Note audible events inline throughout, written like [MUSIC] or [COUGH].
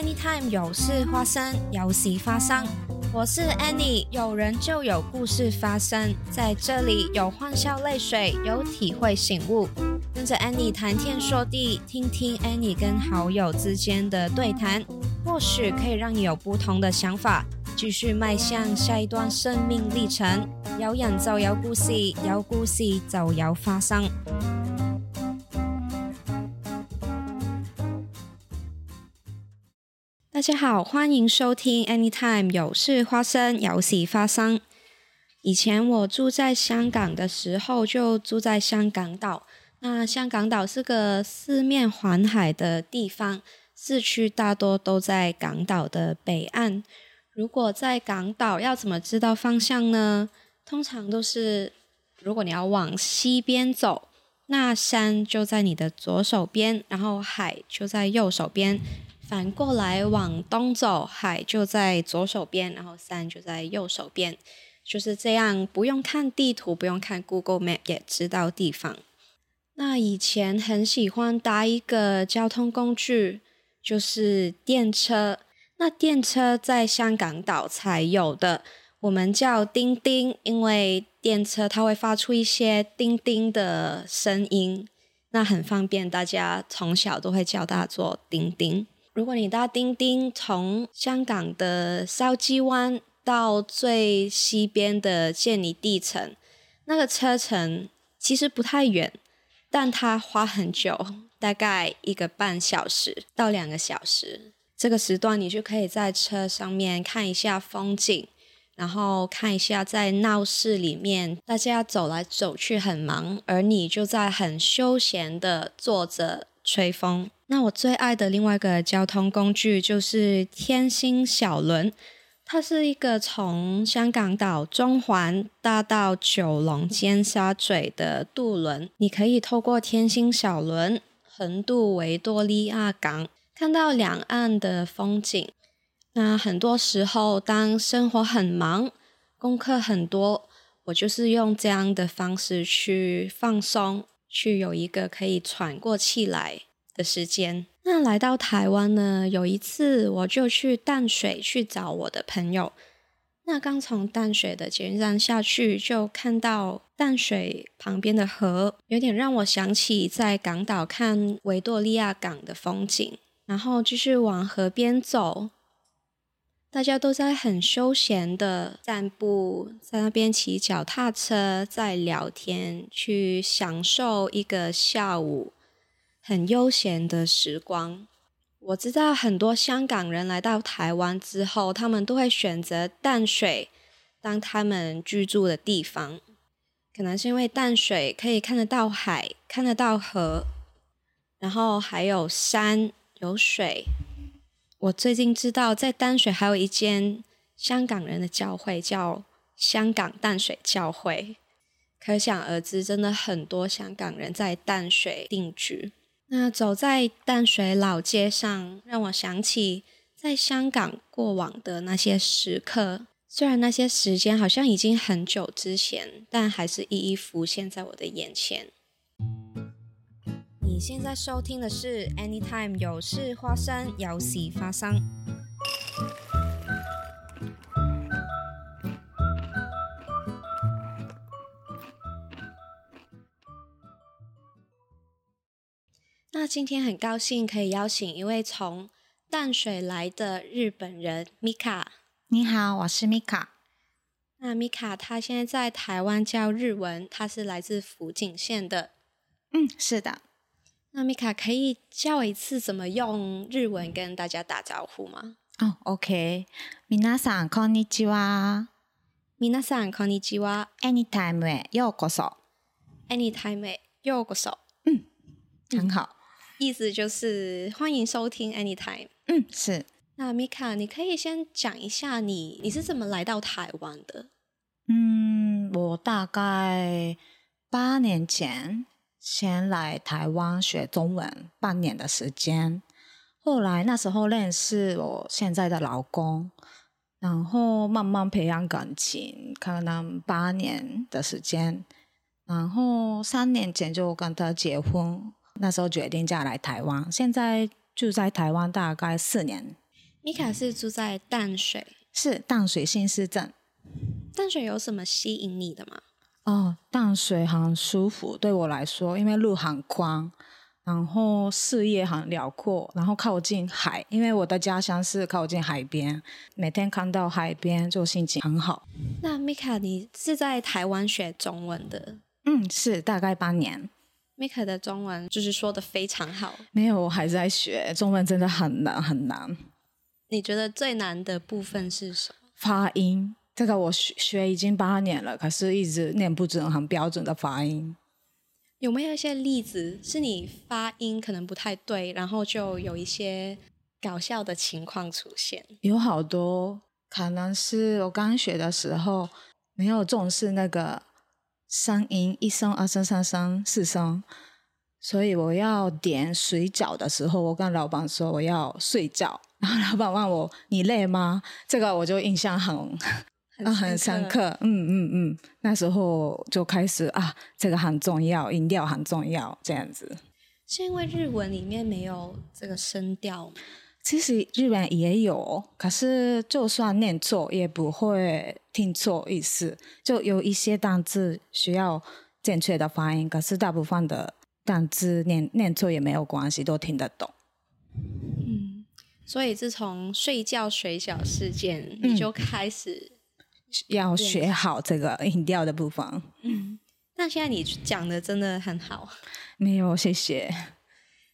Anytime 有事发生，有事发生。我是 Annie，有人就有故事发生，在这里有欢笑泪水，有体会醒悟。跟着 Annie 谈天说地，听听 Annie 跟好友之间的对谈，或许可以让你有不同的想法，继续迈向下一段生命历程。有人就有故事，有故事就有发生。家好，欢迎收听 Anytime 有事发生，有事发生。以前我住在香港的时候，就住在香港岛。那香港岛是个四面环海的地方，市区大多都在港岛的北岸。如果在港岛，要怎么知道方向呢？通常都是，如果你要往西边走，那山就在你的左手边，然后海就在右手边。反过来往东走，海就在左手边，然后山就在右手边，就是这样，不用看地图，不用看 Google Map 也知道地方。那以前很喜欢搭一个交通工具，就是电车。那电车在香港岛才有的，我们叫叮叮，因为电车它会发出一些叮叮的声音，那很方便，大家从小都会叫它做叮叮。如果你搭叮叮从香港的筲箕湾到最西边的建尼地城，那个车程其实不太远，但它花很久，大概一个半小时到两个小时。这个时段你就可以在车上面看一下风景，然后看一下在闹市里面大家走来走去很忙，而你就在很休闲的坐着吹风。那我最爱的另外一个交通工具就是天星小轮，它是一个从香港岛中环搭到九龙尖沙咀的渡轮。你可以透过天星小轮横渡维多利亚港，看到两岸的风景。那很多时候，当生活很忙、功课很多，我就是用这样的方式去放松，去有一个可以喘过气来。的时间，那来到台湾呢？有一次我就去淡水去找我的朋友。那刚从淡水的捷运站下去，就看到淡水旁边的河，有点让我想起在港岛看维多利亚港的风景。然后继续往河边走，大家都在很休闲的散步，在那边骑脚踏车，在聊天，去享受一个下午。很悠闲的时光。我知道很多香港人来到台湾之后，他们都会选择淡水当他们居住的地方。可能是因为淡水可以看得到海，看得到河，然后还有山有水。我最近知道，在淡水还有一间香港人的教会，叫香港淡水教会。可想而知，真的很多香港人在淡水定居。那走在淡水老街上，让我想起在香港过往的那些时刻。虽然那些时间好像已经很久之前，但还是一一浮现在我的眼前。你现在收听的是《Anytime 有事发生，有事发生》。那今天很高兴可以邀请一位从淡水来的日本人米卡。你好，我是米卡。那米卡他现在在台湾教日文，他是来自福井县的。嗯，是的。那米卡可以教一次怎么用日文跟大家打招呼吗？哦，OK。皆さんこんにちは。皆さんこんにちは。Anytime へようこそ。Anytime へようこそ。嗯，很好。 意思就是欢迎收听 Anytime。嗯，是。那 Mika，，你可以先讲一下你你是怎么来到台湾的？嗯，我大概八年前先来台湾学中文半年的时间，后来那时候认识我现在的老公，然后慢慢培养感情，可能八年的时间，然后三年前就跟他结婚。那时候决定嫁来台湾，现在住在台湾大概四年。米卡是住在淡水，是淡水新市镇。淡水有什么吸引你的吗？哦，淡水很舒服，对我来说，因为路很宽，然后视野很辽阔，然后靠近海，因为我的家乡是靠近海边，每天看到海边就心情很好。那米卡，你是在台湾学中文的？嗯，是大概八年。米卡的中文就是说的非常好。没有，我还在学中文，真的很难很难。你觉得最难的部分是什么？发音。这个我学学已经八年了，可是一直念不准很标准的发音。有没有一些例子是你发音可能不太对，然后就有一些搞笑的情况出现？有好多，可能是我刚学的时候没有重视那个声音，一声、二声、三声、四声，所以我要点水饺的时候，我跟老板说我要睡觉，[LAUGHS] 然后老板问我你累吗？这个我就印象很。啊，很深刻，嗯嗯嗯，那时候就开始啊，这个很重要，音调很重要，这样子。是因为日文里面没有这个声调吗？其实日本也有，可是就算念错也不会听错意思。就有一些单字需要正确的发音，可是大部分的单字念念错也没有关系，都听得懂。嗯，所以自从睡觉水饺事件，你就开始。要学好这个音调的部分。嗯，那现在你讲的真的很好。[LAUGHS] 没有，谢谢。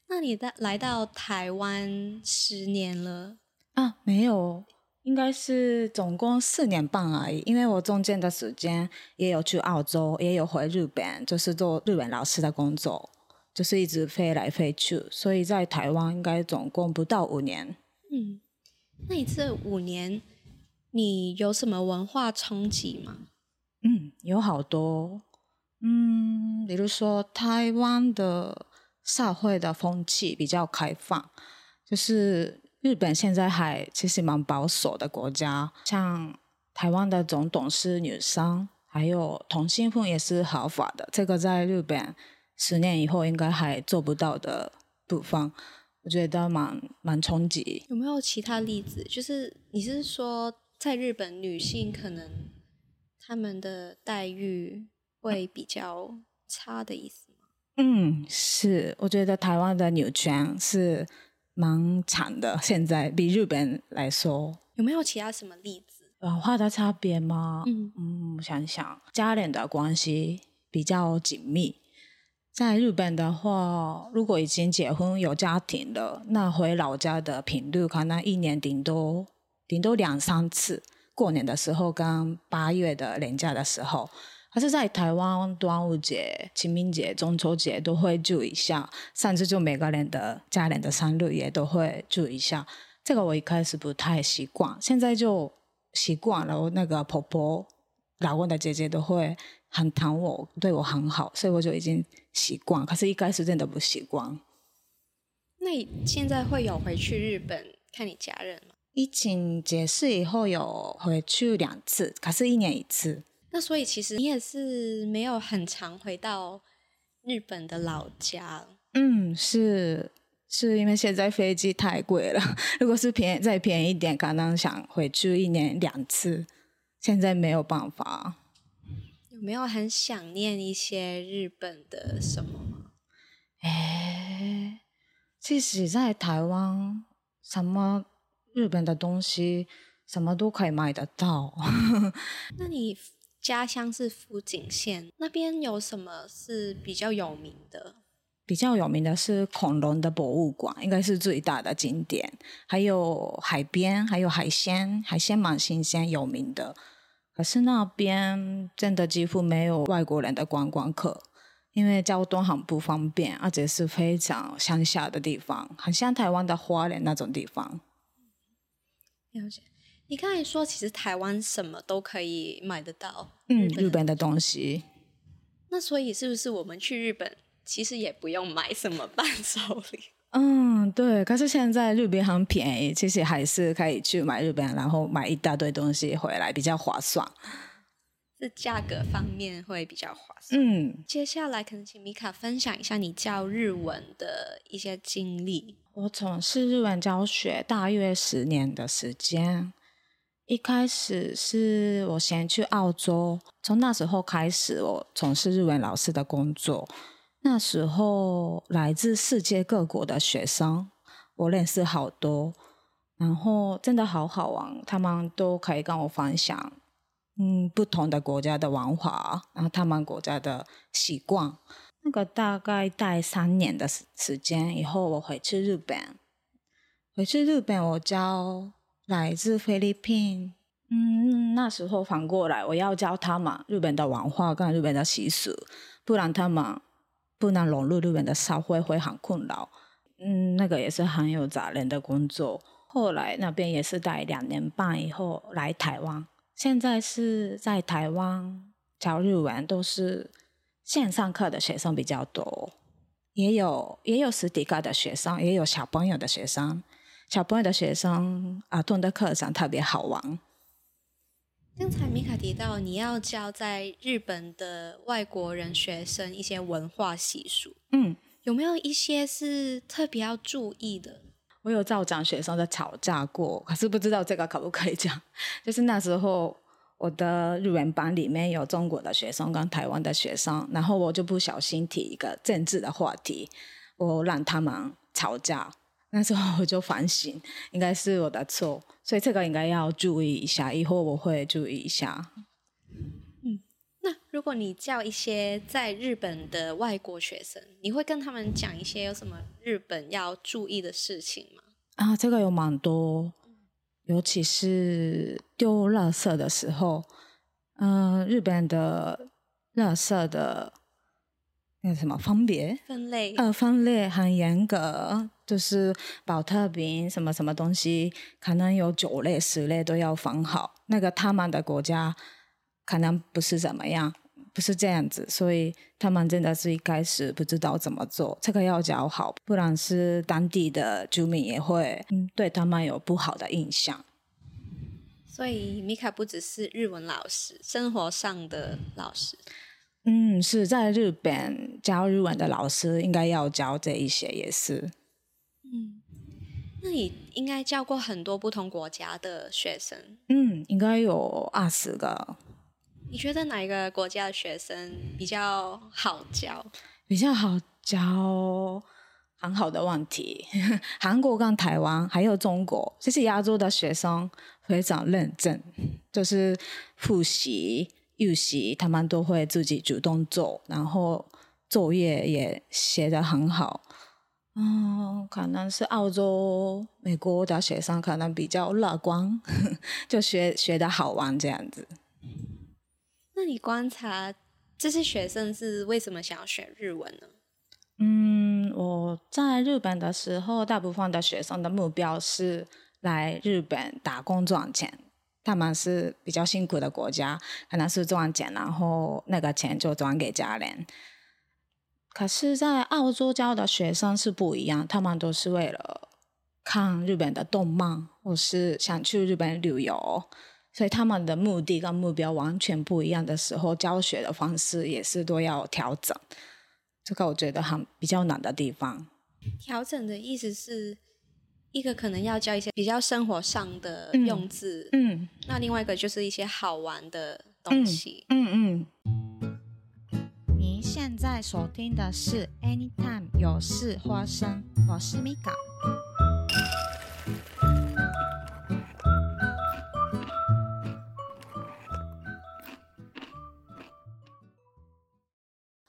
那你在来到台湾十年了啊？没有，应该是总共四年半而已。因为我中间的时间也有去澳洲，也有回日本，就是做日本老师的工作，就是一直飞来飞去。所以在台湾应该总共不到五年。嗯，那你这五年？你有什么文化冲击吗？嗯，有好多。嗯，比如说台湾的社会的风气比较开放，就是日本现在还其实蛮保守的国家，像台湾的总统是女生，还有同性婚也是合法的，这个在日本十年以后应该还做不到的部分，我觉得蛮蛮冲击。有没有其他例子？就是你是说？在日本，女性可能他们的待遇会比较差的意思？嗯，是。我觉得台湾的女权是蛮强的，现在比日本来说。有没有其他什么例子？文化的差别吗？嗯嗯，想想家人的关系比较紧密。在日本的话，如果已经结婚有家庭了，那回老家的频率可能一年顶多。顶多两三次，过年的时候跟八月的年假的时候，还是在台湾端午节、清明节、中秋节都会注意一下，甚至就每个人的家人的生日也都会注意一下。这个我一开始不太习惯，现在就习惯了。我那个婆婆、老公的姐姐都会很疼我，对我很好，所以我就已经习惯。可是，一开始真的不习惯。那你现在会有回去日本看你家人吗？疫情结束以后有回去两次，可是一年一次。那所以其实你也是没有很常回到日本的老家。嗯，是是因为现在飞机太贵了。如果是便宜再便宜一点，可能想回去一年两次。现在没有办法。有没有很想念一些日本的什么吗？哎，其实，在台湾什么？日本的东西什么都可以买得到。[LAUGHS] 那你家乡是福井县，那边有什么是比较有名的？比较有名的是恐龙的博物馆，应该是最大的景点。还有海边，还有海鲜，海鲜蛮新鲜有名的。可是那边真的几乎没有外国人的观光客，因为交通很不方便，而且是非常乡下的地方，很像台湾的花莲那种地方。了解，你刚才说其实台湾什么都可以买得到，嗯，日本的东西。那所以是不是我们去日本其实也不用买什么伴手礼？[LAUGHS] 嗯，对。可是现在日本很便宜，其实还是可以去买日本，然后买一大堆东西回来，比较划算。是价格方面会比较划算。嗯，接下来可能请米卡分享一下你教日文的一些经历。我从事日文教学大约十年的时间。一开始是我先去澳洲，从那时候开始，我从事日文老师的工作。那时候来自世界各国的学生，我认识好多，然后真的好好玩，他们都可以跟我分享，嗯，不同的国家的文化，然后他们国家的习惯。那个大概待三年的时时间以后，我回去日本，回去日本我教。来自菲律宾，嗯，那时候反过来，我要教他们日本的文化跟日本的习俗，不然他们不能融入日本的社会，会很困扰。嗯，那个也是很有责任的工作。后来那边也是待两年半以后来台湾，现在是在台湾教日文，都是线上课的学生比较多，也有也有实体课的学生，也有小朋友的学生。小朋友的学生啊，动的课程特别好玩。刚才米卡提到你要教在日本的外国人学生一些文化习俗，嗯，有没有一些是特别要注意的？我有照讲学生的吵架过，可是不知道这个可不可以讲。[LAUGHS] 就是那时候我的日文班里面有中国的学生跟台湾的学生，然后我就不小心提一个政治的话题，我让他们吵架。那时候我就反省，应该是我的错，所以这个应该要注意一下，以后我会注意一下。嗯，那如果你叫一些在日本的外国学生，你会跟他们讲一些有什么日本要注意的事情吗？啊，这个有蛮多，尤其是丢垃圾的时候，嗯，日本的垃圾的。那什么分别分类？呃，分类很严格，就是保特瓶什么什么东西，可能有九类、十类都要放好。那个他们的国家可能不是怎么样，不是这样子，所以他们真的是一开始不知道怎么做，这个要教好，不然是当地的居民也会对他们有不好的印象。所以米卡不只是日文老师，生活上的老师。嗯，是在日本教日文的老师应该要教这一些，也是。嗯，那你应该教过很多不同国家的学生。嗯，应该有二十个。你觉得哪一个国家的学生比较好教？比较好教，很好的问题。[LAUGHS] 韩国跟台湾还有中国，其实亚洲的学生非常认真，就是复习。预习他们都会自己主动做，然后作业也写得很好。嗯，可能是澳洲、美国的学生可能比较乐观，[LAUGHS] 就学学的好玩这样子。那你观察这些学生是为什么想要学日文呢？嗯，我在日本的时候，大部分的学生的目标是来日本打工赚钱。他们是比较辛苦的国家，可能是赚钱，然后那个钱就转给家人。可是，在澳洲教的学生是不一样，他们都是为了看日本的动漫，或是想去日本旅游，所以他们的目的跟目标完全不一样的时候，教学的方式也是都要调整。这个我觉得很比较难的地方。调整的意思是？一个可能要教一些比较生活上的用字，嗯，那另外一个就是一些好玩的东西，嗯嗯。您现在收听的是 Anytime 有事发生，我是米卡。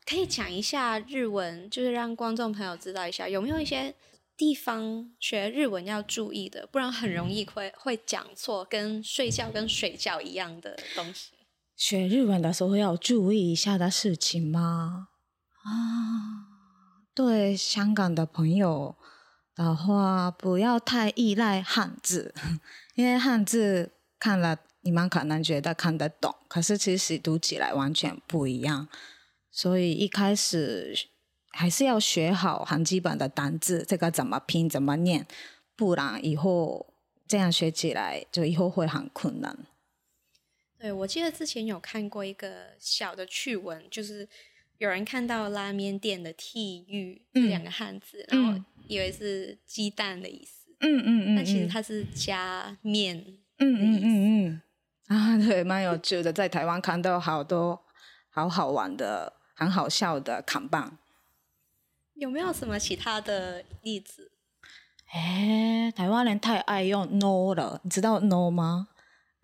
可以讲一下日文，就是让观众朋友知道一下，有没有一些。地方学日文要注意的，不然很容易会会讲错，跟睡觉跟睡觉一样的东西。学日文的时候要注意一下的事情吗？啊，对香港的朋友的话，不要太依赖汉字，[LAUGHS] 因为汉字看了你们可能觉得看得懂，可是其实读起来完全不一样，所以一开始。还是要学好很基本的单字，这个怎么拼怎么念，不然以后这样学起来就以后会很困难。对，我记得之前有看过一个小的趣闻，就是有人看到拉面店的“替玉”两个汉字，然后以为是鸡蛋的意思，嗯嗯嗯，但其实它是加面。嗯嗯嗯嗯啊，对，蛮有趣的，在台湾看到好多好好玩的、很好笑的扛棒。有没有什么其他的例子？哎，台湾人太爱用 no 了，你知道 no 吗？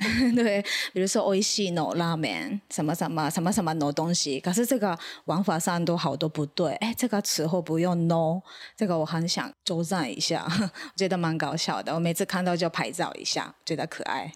[LAUGHS] 对，比如说 o i s no 拉面，什么什么什么什么 no 东西，可是这个玩法上都好多不对。哎，这个词后不用 no，这个我很想纠正一下，[LAUGHS] 我觉得蛮搞笑的。我每次看到就拍照一下，觉得可爱。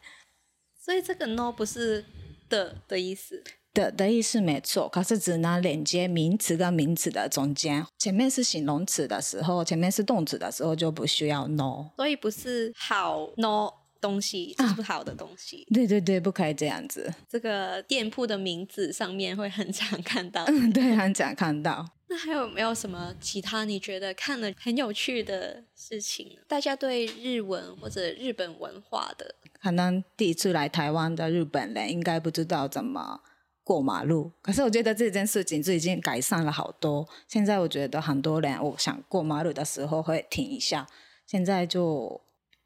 所以这个 no 不是的的意思。的的意思没错，可是只能连接名词跟名词的中间，前面是形容词的时候，前面是动词的时候就不需要 no。所以不是好 no 东西，是不好的东西。对对对，不可以这样子。这个店铺的名字上面会很常看到。嗯，[LAUGHS] 对，很常看到。那还有没有什么其他你觉得看了很有趣的事情？大家对日文或者日本文化的，可能第一次来台湾的日本人应该不知道怎么。过马路，可是我觉得这件事情就已经改善了好多。现在我觉得很多人，我想过马路的时候会停一下。现在就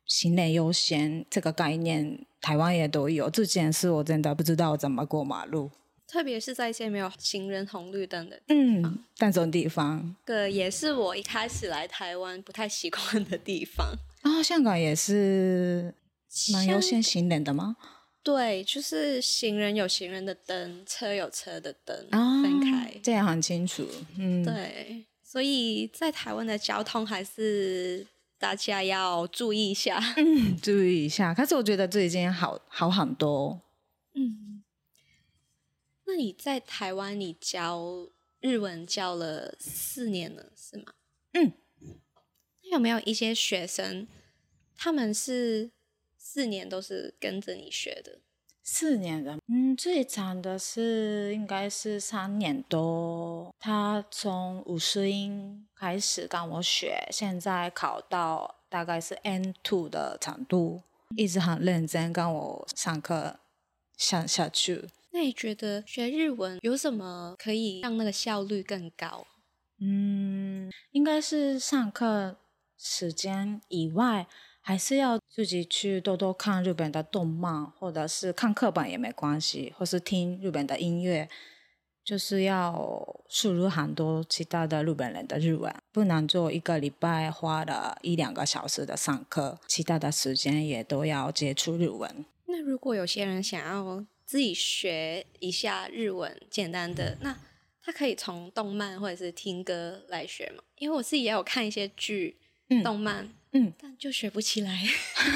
行人优先这个概念，台湾也都有。这件事我真的不知道怎么过马路，特别是在一些没有行人红绿灯的嗯那种地方。这个也是我一开始来台湾不太习惯的地方。啊，香港也是蛮优先行人的吗？对，就是行人有行人的灯，车有车的灯，分开，这样很清楚。嗯，对，所以在台湾的交通还是大家要注意一下，嗯，注意一下。可是我觉得这已经好好很多。嗯，那你在台湾，你教日文教了四年了，是吗？嗯，那有没有一些学生，他们是？四年都是跟着你学的，四年的，嗯，最长的是应该是三年多。他从五十音开始跟我学，现在考到大概是 N two 的程度，一直很认真跟我上课上下去。那你觉得学日文有什么可以让那个效率更高？嗯，应该是上课时间以外。还是要自己去多多看日本的动漫，或者是看课本也没关系，或是听日本的音乐，就是要输入很多其他的日本人的日文，不能做一个礼拜花了一两个小时的上课，其他的时间也都要接触日文。那如果有些人想要自己学一下日文，简单的，那他可以从动漫或者是听歌来学吗？因为我自己也有看一些剧、动漫。嗯，但就学不起来。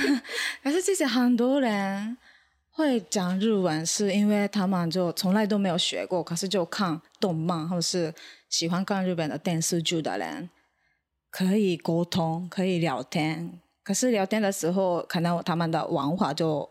[LAUGHS] 可是其实很多人会讲日文，是因为他们就从来都没有学过，可是就看动漫或是喜欢看日本的电视剧的人，可以沟通，可以聊天。可是聊天的时候，可能他们的文化就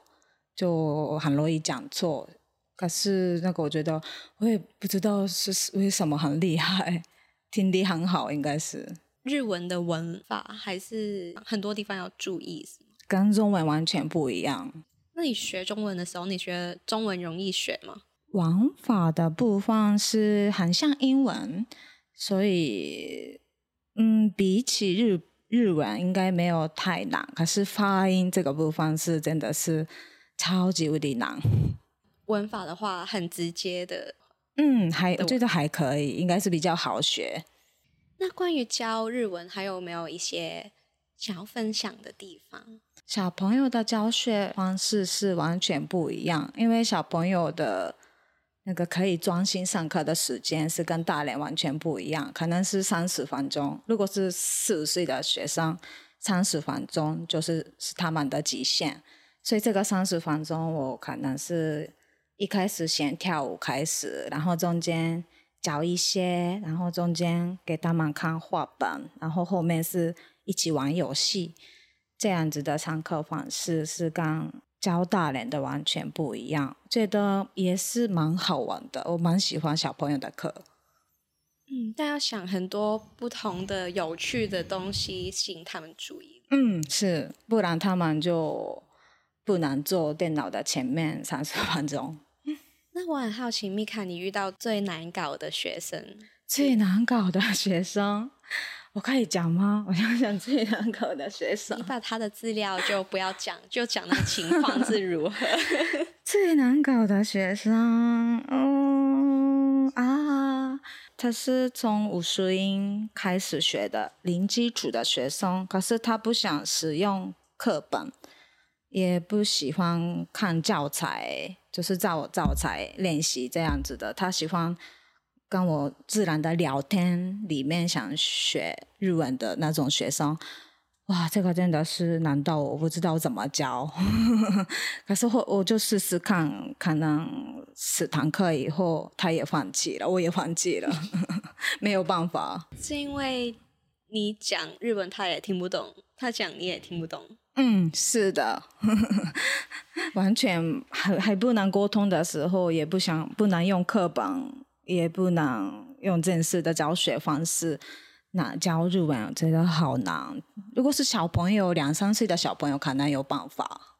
就很容易讲错。可是那个我觉得，我也不知道是为什么很厉害，听力很好，应该是。日文的文法还是很多地方要注意，跟中文完全不一样。那你学中文的时候，你觉得中文容易学吗？文法的部分是很像英文，所以嗯，比起日日文应该没有太难。可是发音这个部分是真的是超级无敌难。[LAUGHS] 文法的话很直接的，嗯，还我觉得还可以，应该是比较好学。那关于教日文，还有没有一些想要分享的地方？小朋友的教学方式是完全不一样，因为小朋友的那个可以专心上课的时间是跟大人完全不一样，可能是三十分钟。如果是四岁的学生，三十分钟就是是他们的极限。所以这个三十分钟，我可能是一开始先跳舞开始，然后中间。教一些，然后中间给他们看画本，然后后面是一起玩游戏，这样子的上课方式是跟教大人的完全不一样，觉得也是蛮好玩的，我蛮喜欢小朋友的课。嗯，但要想很多不同的有趣的东西吸引他们注意。嗯，是，不然他们就不能坐电脑的前面三十分钟。那我很好奇，米卡，你遇到最难搞的学生？最难搞的学生，我可以讲吗？我想想最难搞的学生你，把他的资料就不要讲，就讲那情况是如何。[LAUGHS] 最难搞的学生，嗯啊，他是从五十音开始学的零基础的学生，可是他不想使用课本，也不喜欢看教材，就是照教材练习这样子的。他喜欢跟我自然的聊天，里面想学日文的那种学生。哇，这个真的是难到我不知道怎么教，[LAUGHS] 可是我我就试试看，可能十堂课以后他也放弃了，我也放弃了，[LAUGHS] 没有办法。是因为你讲日文他也听不懂，他讲你也听不懂。嗯，是的，[LAUGHS] 完全还还不能沟通的时候，也不想不能用课本，也不能用正式的教学方式。那教日文真的好难。如果是小朋友两三岁的小朋友，可能有办法，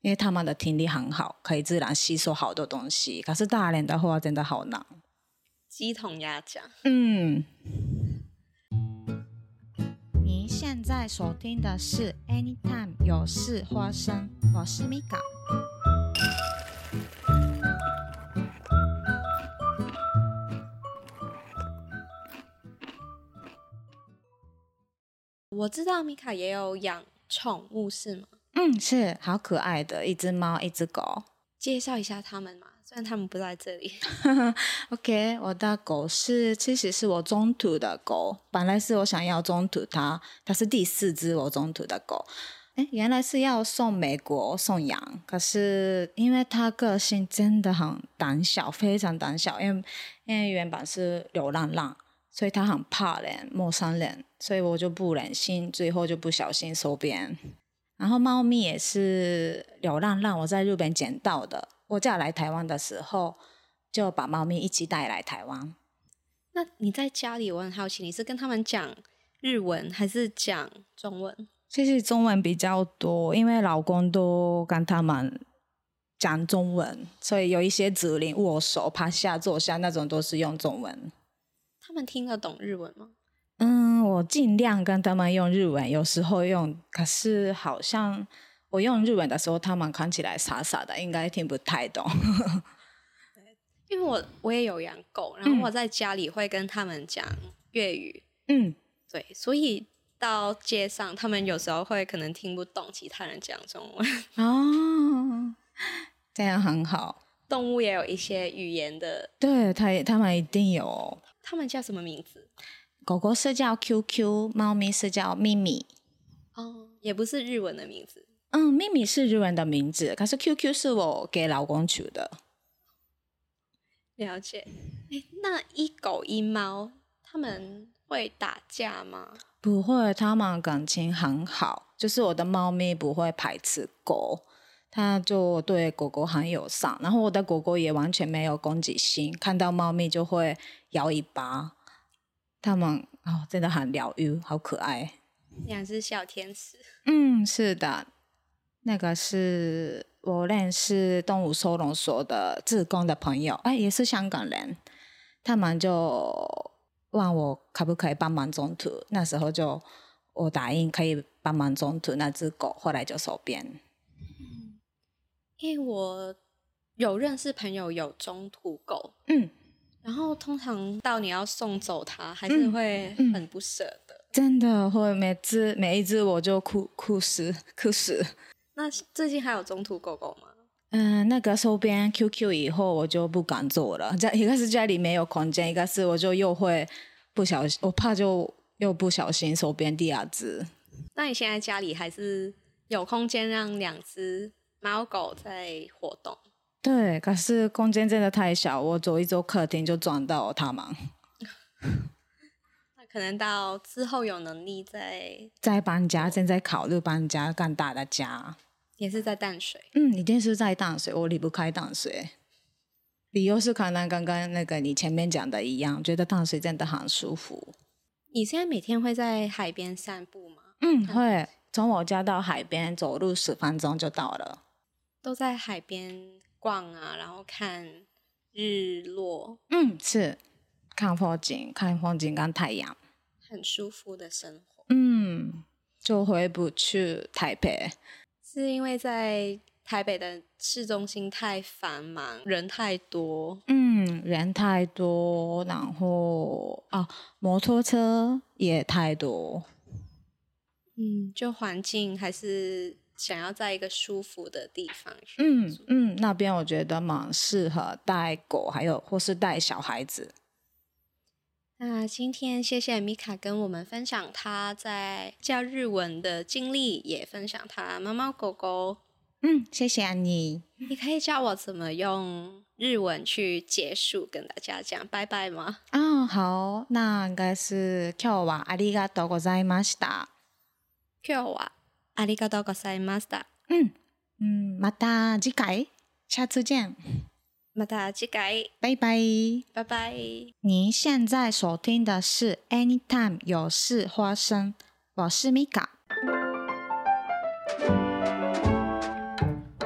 因为他们的听力很好，可以自然吸收好多东西。可是大人的话，真的好难。鸡同鸭讲，嗯。您现在所听的是《Anytime 有事发生》，我是 Mika。我知道米卡也有养宠物是吗？嗯，是好可爱的一只猫，一只狗。介绍一下他们嘛，虽然他们不在这里。[LAUGHS] OK，我的狗是其实是我中途的狗，本来是我想要中途它，它是第四只我中途的狗。哎，原来是要送美国送养，可是因为它个性真的很胆小，非常胆小，因为因为原本是流浪浪，所以它很怕人，陌生人，所以我就不忍心，最后就不小心收编。然后猫咪也是流浪让，我在日本捡到的。我嫁来台湾的时候，就把猫咪一起带来台湾。那你在家里，我很好奇，你是跟他们讲日文还是讲中文？其实中文比较多，因为老公都跟他们讲中文，所以有一些指令，握手、趴下、坐下那种都是用中文。他们听得懂日文吗？嗯，我尽量跟他们用日文，有时候用，可是好像我用日文的时候，他们看起来傻傻的，应该听不太懂。[LAUGHS] 因为我我也有养狗，然后我在家里会跟他们讲粤语，嗯，对，所以到街上，他们有时候会可能听不懂其他人讲中文。哦，这样很好。动物也有一些语言的，对，他也他们一定有。他们叫什么名字？狗狗是叫 QQ，猫咪是叫咪咪。哦，也不是日文的名字。嗯，咪咪是日文的名字，可是 QQ 是我给老公取的。了解。诶那一狗一猫，他们会打架吗？不会，他们感情很好，就是我的猫咪不会排斥狗，它就对狗狗很友善。然后我的狗狗也完全没有攻击性，看到猫咪就会摇尾巴。它们哦，真的很疗愈，好可爱。两只小天使。嗯，是的，那个是我认识动物收容所的志工的朋友，哎，也是香港人，他们就问我可不可以帮忙中途，那时候就我答应可以帮忙中途那只狗，后来就收编。因为我有认识朋友有中途狗，嗯，然后通常到你要送走它，还是会嗯很不舍的。真的会每只每一只我就哭哭死哭死。那最近还有中途狗狗吗？嗯，那个收编 QQ 以后我就不敢做了，在 [LAUGHS] 一个是家里没有空间，一个是我就又会不小心，我怕就又不小心收编第二只。那你现在家里还是有空间让两只猫狗在活动？对，可是空间真的太小，我走一走客厅就撞到他们。[LAUGHS] 那可能到之后有能力再，再搬家，正在考虑搬家更大的家。也是在淡水。嗯，一定是在淡水，我离不开淡水。理由是可能刚刚那个你前面讲的一样，觉得淡水真的很舒服。你现在每天会在海边散步吗？嗯，会从我家到海边走路十分钟就到了。都在海边逛啊，然后看日落，嗯，是看风景，看风景跟太阳。很舒服的生活。嗯，就回不去台北，是因为在台北的市中心太繁忙，人太多。嗯，人太多，然后啊，摩托车也太多。嗯，就环境还是想要在一个舒服的地方去嗯住嗯，那边我觉得蛮适合带狗，还有或是带小孩子。那今天谢谢米卡跟我们分享她在教日文的经历，也分享她猫猫狗狗。嗯，谢谢安妮。你可以教我怎么用日文去结束，跟大家讲拜拜吗？啊、好，那应该是今日はありがとうございました。今日は ありがとうございました。嗯嗯，また次回，下次见，また次回，拜拜。拜拜。您现在收听的是 Anytime 有事发生，我是 Mika。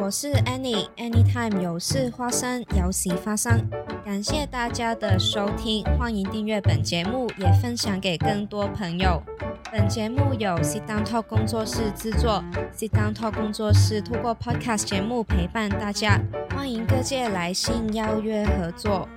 我是 Annie，Anytime 有事发生，有喜发生。感谢大家的收听，欢迎订阅本节目，也分享给更多朋友。 本节目由 Sit Down Talk 工作室制作，Sit Down Talk 工作室通过 Podcast 节目陪伴大家，欢迎各界来信邀约合作。